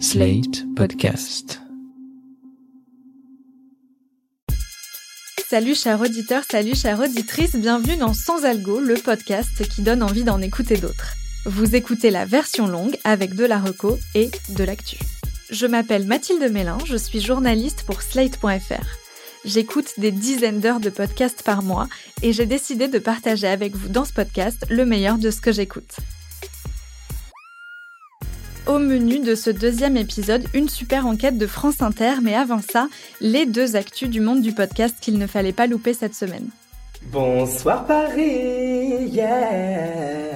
Slate Podcast. Salut chers auditeurs, salut chères auditrices, bienvenue dans Sans Algo, le podcast qui donne envie d'en écouter d'autres. Vous écoutez la version longue avec de la reco et de l'actu. Je m'appelle Mathilde Mélin, je suis journaliste pour Slate.fr. J'écoute des dizaines d'heures de podcasts par mois et j'ai décidé de partager avec vous dans ce podcast le meilleur de ce que j'écoute. Au menu de ce deuxième épisode, une super enquête de France Inter, mais avant ça, les deux actus du monde du podcast qu'il ne fallait pas louper cette semaine. Bonsoir Paris, yeah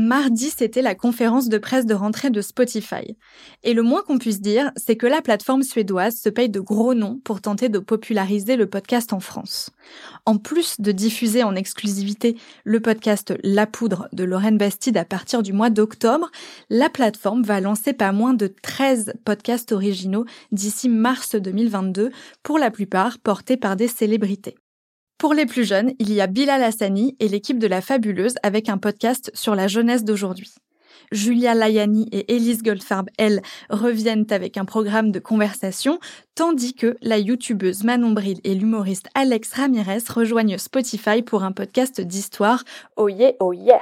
Mardi, c'était la conférence de presse de rentrée de Spotify. Et le moins qu'on puisse dire, c'est que la plateforme suédoise se paye de gros noms pour tenter de populariser le podcast en France. En plus de diffuser en exclusivité le podcast La Poudre de Lorraine Bastide à partir du mois d'octobre, la plateforme va lancer pas moins de 13 podcasts originaux d'ici mars 2022, pour la plupart portés par des célébrités. Pour les plus jeunes, il y a Bilal Hassani et l'équipe de La Fabuleuse avec un podcast sur la jeunesse d'aujourd'hui. Julia Layani et Elise Goldfarb, elles, reviennent avec un programme de conversation, tandis que la youtubeuse Manon Bril et l'humoriste Alex Ramirez rejoignent Spotify pour un podcast d'histoire Oh yeah, oh yeah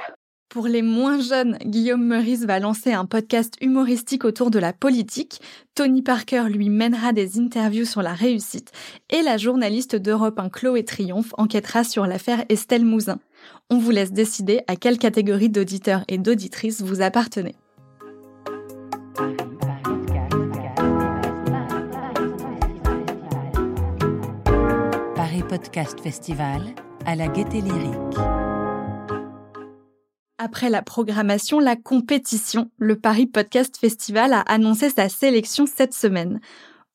pour les moins jeunes, Guillaume Meurice va lancer un podcast humoristique autour de la politique. Tony Parker lui mènera des interviews sur la réussite. Et la journaliste d'Europe 1 Chloé Triomphe enquêtera sur l'affaire Estelle Mouzin. On vous laisse décider à quelle catégorie d'auditeurs et d'auditrices vous appartenez. Paris Podcast Festival à la Gaieté Lyrique. Après la programmation, la compétition, le Paris Podcast Festival a annoncé sa sélection cette semaine.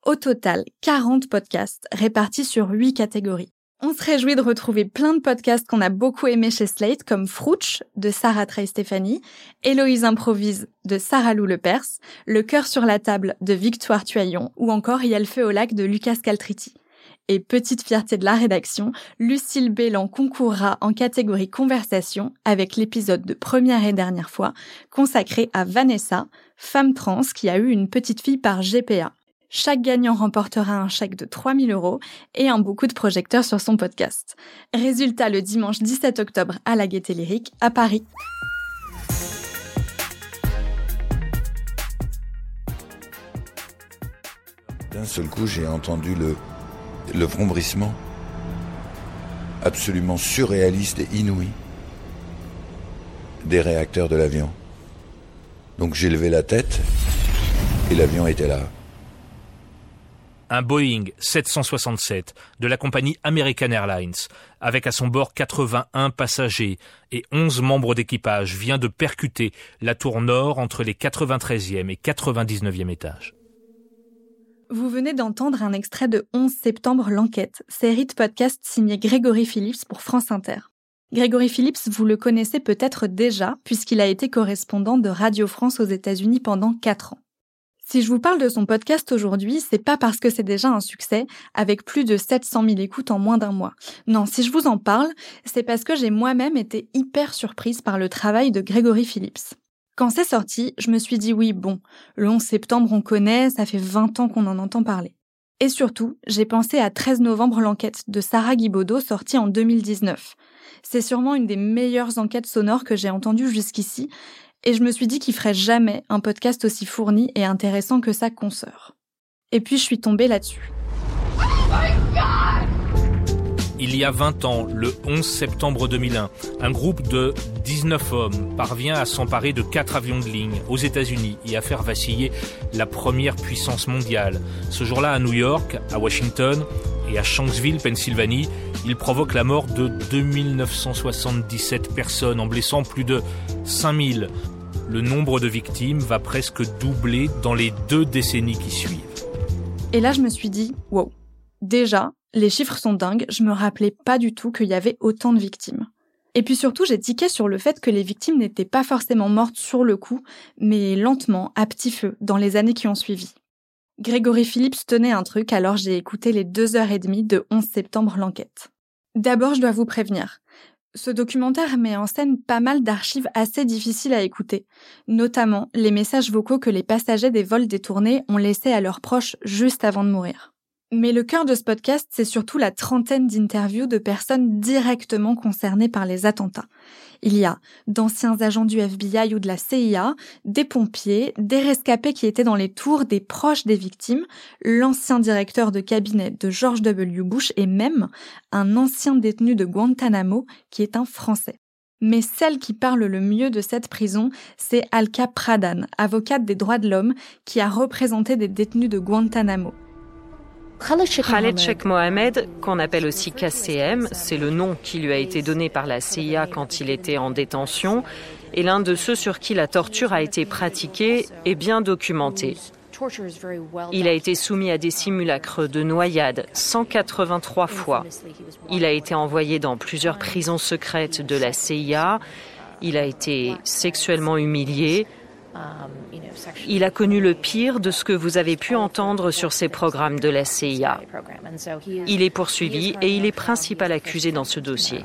Au total, 40 podcasts répartis sur 8 catégories. On se réjouit de retrouver plein de podcasts qu'on a beaucoup aimés chez Slate, comme Frouch de Sarah Trey Stéphanie, Héloïse Improvise de Sarah Lou Lepers, Le cœur sur la table de Victoire Tuaillon ou encore a le feu au lac de Lucas Caltriti. Et petite fierté de la rédaction, Lucille Bélan concourra en catégorie conversation avec l'épisode de première et dernière fois consacré à Vanessa, femme trans qui a eu une petite fille par GPA. Chaque gagnant remportera un chèque de 3000 euros et un beaucoup de projecteurs sur son podcast. Résultat le dimanche 17 octobre à la Gaîté Lyrique à Paris. D'un seul coup, j'ai entendu le, le vrombrissement absolument surréaliste et inouï des réacteurs de l'avion. Donc j'ai levé la tête et l'avion était là. Un Boeing 767 de la compagnie American Airlines, avec à son bord 81 passagers et 11 membres d'équipage, vient de percuter la tour nord entre les 93e et 99e étages. Vous venez d'entendre un extrait de 11 septembre L'Enquête, série de podcast signée Grégory Phillips pour France Inter. Grégory Phillips, vous le connaissez peut-être déjà, puisqu'il a été correspondant de Radio France aux États-Unis pendant 4 ans. Si je vous parle de son podcast aujourd'hui, c'est pas parce que c'est déjà un succès, avec plus de 700 000 écoutes en moins d'un mois. Non, si je vous en parle, c'est parce que j'ai moi-même été hyper surprise par le travail de Grégory Phillips. Quand c'est sorti, je me suis dit oui, bon, le 11 septembre on connaît, ça fait 20 ans qu'on en entend parler. Et surtout, j'ai pensé à 13 novembre l'enquête de Sarah Guibaudot sortie en 2019. C'est sûrement une des meilleures enquêtes sonores que j'ai entendues jusqu'ici, et je me suis dit qu'il ferait jamais un podcast aussi fourni et intéressant que sa consoeur. Et puis je suis tombée là-dessus. Il y a 20 ans, le 11 septembre 2001, un groupe de 19 hommes parvient à s'emparer de quatre avions de ligne aux États-Unis et à faire vaciller la première puissance mondiale. Ce jour-là, à New York, à Washington et à Shanksville, Pennsylvanie, il provoque la mort de 2977 personnes en blessant plus de 5000. Le nombre de victimes va presque doubler dans les deux décennies qui suivent. Et là, je me suis dit, wow, déjà, les chiffres sont dingues, je me rappelais pas du tout qu'il y avait autant de victimes. Et puis surtout, j'ai tiqué sur le fait que les victimes n'étaient pas forcément mortes sur le coup, mais lentement, à petit feu, dans les années qui ont suivi. Grégory Phillips tenait un truc, alors j'ai écouté les deux heures et demie de 11 septembre l'enquête. D'abord, je dois vous prévenir. Ce documentaire met en scène pas mal d'archives assez difficiles à écouter, notamment les messages vocaux que les passagers des vols détournés ont laissés à leurs proches juste avant de mourir. Mais le cœur de ce podcast, c'est surtout la trentaine d'interviews de personnes directement concernées par les attentats. Il y a d'anciens agents du FBI ou de la CIA, des pompiers, des rescapés qui étaient dans les tours, des proches des victimes, l'ancien directeur de cabinet de George W. Bush et même un ancien détenu de Guantanamo qui est un Français. Mais celle qui parle le mieux de cette prison, c'est Alka Pradhan, avocate des droits de l'homme, qui a représenté des détenus de Guantanamo. Khaled Sheikh Mohamed, qu'on appelle aussi KCM, c'est le nom qui lui a été donné par la CIA quand il était en détention, est l'un de ceux sur qui la torture a été pratiquée et bien documentée. Il a été soumis à des simulacres de noyade 183 fois. Il a été envoyé dans plusieurs prisons secrètes de la CIA. Il a été sexuellement humilié, il a connu le pire de ce que vous avez pu entendre sur ces programmes de la CIA. Il est poursuivi et il est principal accusé dans ce dossier.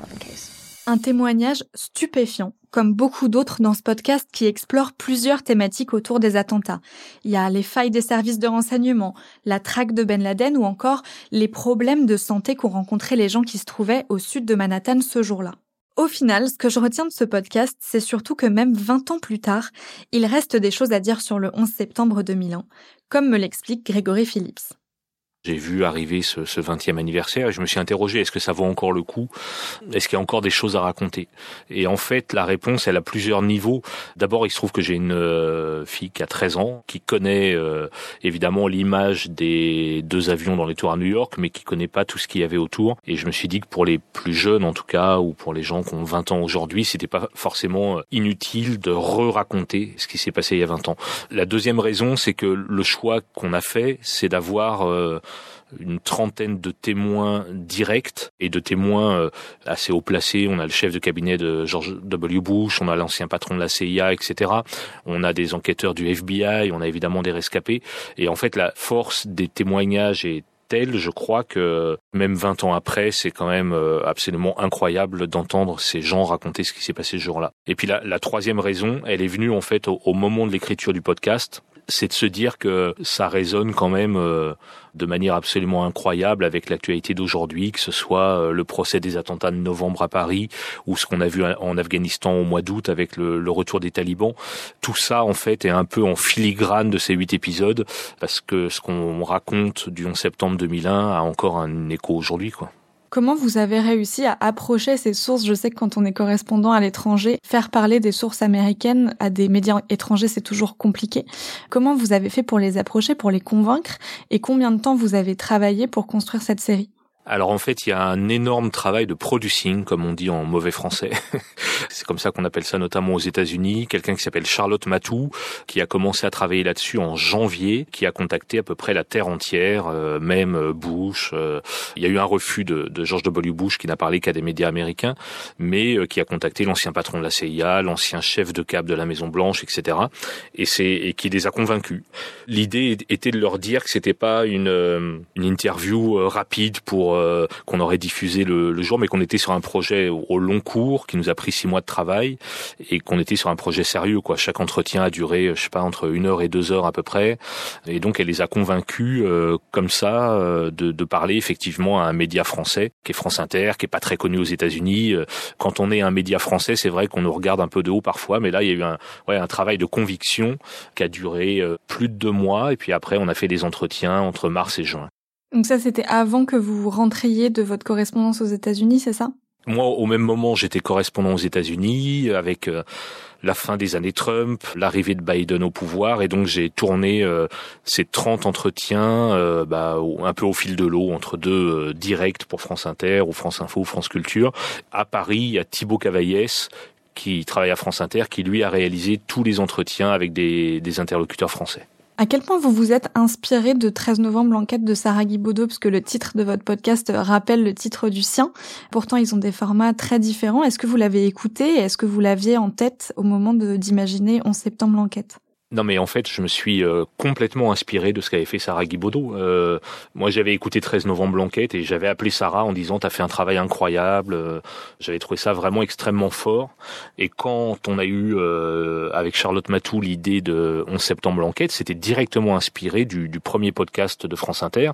Un témoignage stupéfiant, comme beaucoup d'autres dans ce podcast qui explore plusieurs thématiques autour des attentats. Il y a les failles des services de renseignement, la traque de Ben Laden ou encore les problèmes de santé qu'ont rencontrés les gens qui se trouvaient au sud de Manhattan ce jour-là. Au final, ce que je retiens de ce podcast, c'est surtout que même 20 ans plus tard, il reste des choses à dire sur le 11 septembre 2001, comme me l'explique Grégory Phillips. J'ai vu arriver ce, ce 20e anniversaire et je me suis interrogé, est-ce que ça vaut encore le coup? Est-ce qu'il y a encore des choses à raconter? Et en fait, la réponse, elle a plusieurs niveaux. D'abord, il se trouve que j'ai une euh, fille qui a 13 ans, qui connaît euh, évidemment l'image des deux avions dans les tours à New York, mais qui connaît pas tout ce qu'il y avait autour. Et je me suis dit que pour les plus jeunes, en tout cas, ou pour les gens qui ont 20 ans aujourd'hui, c'était pas forcément euh, inutile de re-raconter ce qui s'est passé il y a 20 ans. La deuxième raison, c'est que le choix qu'on a fait, c'est d'avoir une trentaine de témoins directs et de témoins euh, assez haut placés. On a le chef de cabinet de George W. Bush, on a l'ancien patron de la CIA, etc. On a des enquêteurs du FBI, on a évidemment des rescapés. Et en fait, la force des témoignages est telle, je crois que même 20 ans après, c'est quand même euh, absolument incroyable d'entendre ces gens raconter ce qui s'est passé ce jour-là. Et puis la, la, troisième raison, elle est venue en fait au moment de l'écriture du podcast c'est de se dire que ça résonne quand même euh, de manière absolument incroyable avec l'actualité d'aujourd'hui, que ce soit euh, le procès des attentats de novembre à Paris ou ce qu'on a vu en Afghanistan au mois d'août avec le, le, retour des talibans. Tout ça, en fait, est un peu en filigrane de ces huit épisodes parce que ce qu'on raconte du 11 septembre 2001 a encore un écho aujourd'hui, quoi. Comment vous avez réussi à approcher ces sources? Je sais que quand on est correspondant à l'étranger, faire parler des sources américaines à des médias étrangers, c'est toujours compliqué. Comment vous avez fait pour les approcher, pour les convaincre? Et combien de temps vous avez travaillé pour construire cette série? Alors en fait, il y a un énorme travail de producing, comme on dit en mauvais français. c'est comme ça qu'on appelle ça notamment aux États-Unis. Quelqu'un qui s'appelle Charlotte Matou, qui a commencé à travailler là-dessus en janvier, qui a contacté à peu près la terre entière, euh, même euh, Bush. Euh, il y a eu un refus de, de George W. Bush qui n'a parlé qu'à des médias américains, mais qui a contacté l'ancien patron de la CIA, l'ancien chef de cap de la Maison Blanche, etc. Et et qui les a convaincus. L'idée était de leur dire que c'était pas une interview rapide pour euh, qu'on aurait diffusé le, le jour, mais qu'on était sur un projet au, long cours qui nous a pris six mois de travail et qu'on était sur un projet sérieux. Quoi. Chaque entretien a duré, je sais pas, entre une heure et deux heures à peu près. Et donc elle les a convaincus euh, comme ça euh, de, de, parler effectivement à un média français qui est France Inter, qui est pas très connu aux États-Unis. Quand on est un média français, c'est vrai qu'on nous regarde un peu de haut parfois, mais là il y a eu un, ouais, un travail de conviction qui a duré plus de deux mois. Et puis après, on a fait des entretiens entre mars et juin. Donc ça, c'était avant que vous rentriez de votre correspondance aux États-Unis, c'est ça? Moi, au même moment, j'étais correspondant aux États-Unis avec euh, la fin des années Trump, l'arrivée de Biden au pouvoir, et donc j'ai tourné euh, ces 30 entretiens euh, bah, un peu au fil de l'eau, entre deux directs pour France Inter ou France Info ou France Culture. À Paris, a Thibaut Cavaillès qui travaille à France Inter, qui lui a réalisé tous les entretiens avec des interlocuteurs français. À quel point vous vous êtes inspiré de 13 novembre l'enquête de Sarah Guibaudot, parce que le titre de votre podcast rappelle le titre du sien. Pourtant, ils ont des formats très différents. Est-ce que vous l'avez écouté est-ce que vous l'aviez en tête au moment d'imaginer 11 septembre l'enquête? Non, mais en fait, je me suis euh, complètement inspiré de ce qu'avait fait Sarah Guibaudot. Euh, moi, j'avais écouté 13 novembre Blanquette et j'avais appelé Sarah en disant "T'as fait un travail incroyable." Euh, j'avais trouvé ça vraiment extrêmement fort. Et quand on a eu avec Charlotte Matou l'idée de 11 septembre Blanquette, c'était directement inspiré du, du, premier podcast de France Inter.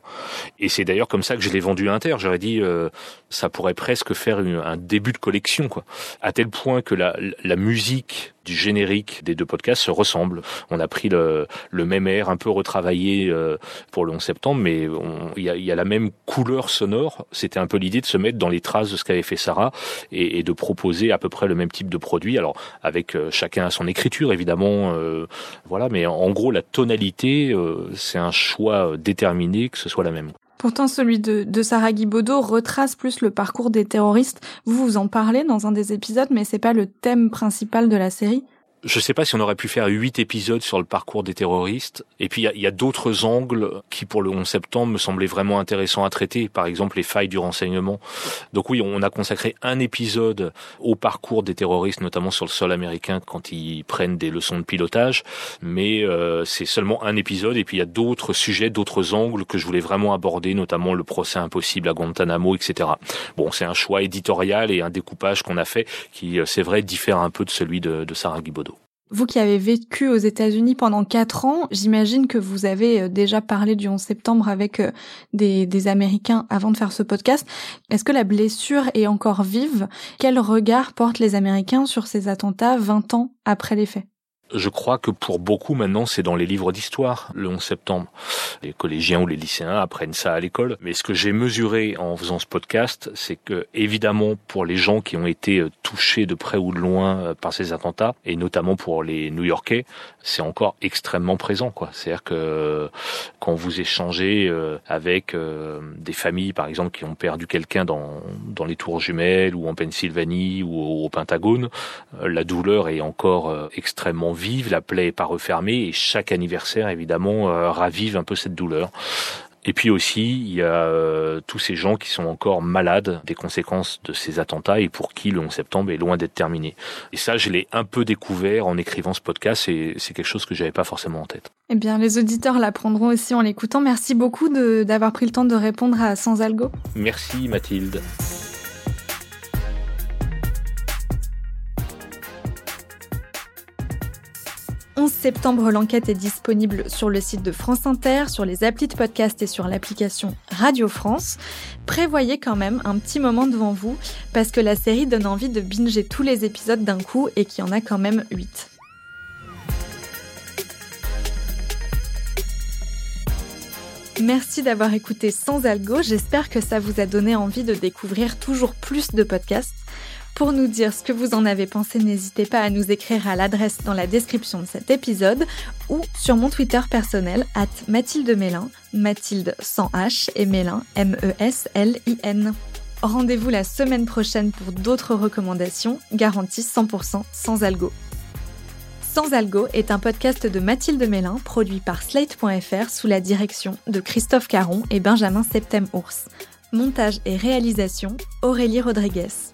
Et c'est d'ailleurs comme ça que je l'ai vendu à Inter. J'aurais dit ça pourrait presque faire un début de collection, quoi. À tel point que la, la musique du générique des deux podcasts se ressemblent. On a pris le, le même air, un peu retravaillé euh, pour le 11 septembre, mais il y a, y a, la même couleur sonore. C'était un peu l'idée de se mettre dans les traces de ce qu'avait fait Sarah et, et, de proposer à peu près le même type de produit. Alors avec euh, chacun à son écriture évidemment, euh, voilà. Mais en, gros la tonalité, c'est un choix déterminé que ce soit la même. Pourtant, celui de, Sarah Guibaudot retrace plus le parcours des terroristes. Vous vous en parlez dans un des épisodes, mais c'est pas le thème principal de la série je sais pas si on aurait pu faire huit épisodes sur le parcours des terroristes. Et puis il y a, d'autres angles qui, pour le 11 septembre, me semblaient vraiment intéressants à traiter. Par exemple, les failles du renseignement. Donc oui, on a consacré un épisode au parcours des terroristes, notamment sur le sol américain quand ils prennent des leçons de pilotage. Mais euh, c'est seulement un épisode. Et puis il y a d'autres sujets, d'autres angles que je voulais vraiment aborder, notamment le procès impossible à Guantanamo, etc. Bon, c'est un choix éditorial et un découpage qu'on a fait qui, euh, c'est vrai, diffère un peu de celui de, de Sarah Guibaudot. Vous qui avez vécu aux États-Unis pendant quatre ans, j'imagine que vous avez euh, déjà parlé du 11 septembre avec euh, des, des Américains avant de faire ce podcast. Est-ce que la blessure est encore vive? Quel regard portent les Américains sur ces attentats 20 ans après les faits? Je crois que pour beaucoup maintenant, c'est dans les livres d'histoire, le 11 septembre. Les collégiens ou les lycéens apprennent ça à l'école. Mais ce que j'ai mesuré en faisant ce podcast, c'est que, évidemment, pour les gens qui ont été euh, touchés de près ou de loin euh, par ces attentats, et notamment pour les New-Yorkais, c'est encore extrêmement présent, quoi. C'est-à-dire que quand vous échangez euh, avec des familles, par exemple, qui ont perdu quelqu'un dans, dans les tours jumelles ou en Pennsylvanie ou au, Pentagone, la douleur est encore extrêmement vive vive, la plaie est pas refermée et chaque anniversaire évidemment euh, ravive un peu cette douleur. Et puis aussi, il y a euh, tous ces gens qui sont encore malades des conséquences de ces attentats et pour qui le 11 septembre est loin d'être terminé. Et ça, je l'ai un peu découvert en écrivant ce podcast et c'est quelque chose que j'avais pas forcément en tête. Eh bien, les auditeurs l'apprendront aussi en l'écoutant. Merci beaucoup d'avoir pris le temps de répondre à Sans Algo. Merci Mathilde. 11 septembre, l'enquête est disponible sur le site de France Inter, sur les applis de podcast et sur l'application Radio France. Prévoyez quand même un petit moment devant vous parce que la série donne envie de binger tous les épisodes d'un coup et qu'il y en a quand même 8. Merci d'avoir écouté Sans Algo, j'espère que ça vous a donné envie de découvrir toujours plus de podcasts. Pour nous dire ce que vous en avez pensé, n'hésitez pas à nous écrire à l'adresse dans la description de cet épisode ou sur mon Twitter personnel, at Mathilde Mélin, Mathilde sans H et Mélin, M-E-S-L-I-N. Rendez-vous la semaine prochaine pour d'autres recommandations, garanties 100% sans algo. Sans Algo est un podcast de Mathilde Mélin produit par Slate.fr sous la direction de Christophe Caron et Benjamin Septem-Ours. Montage et réalisation, Aurélie Rodriguez.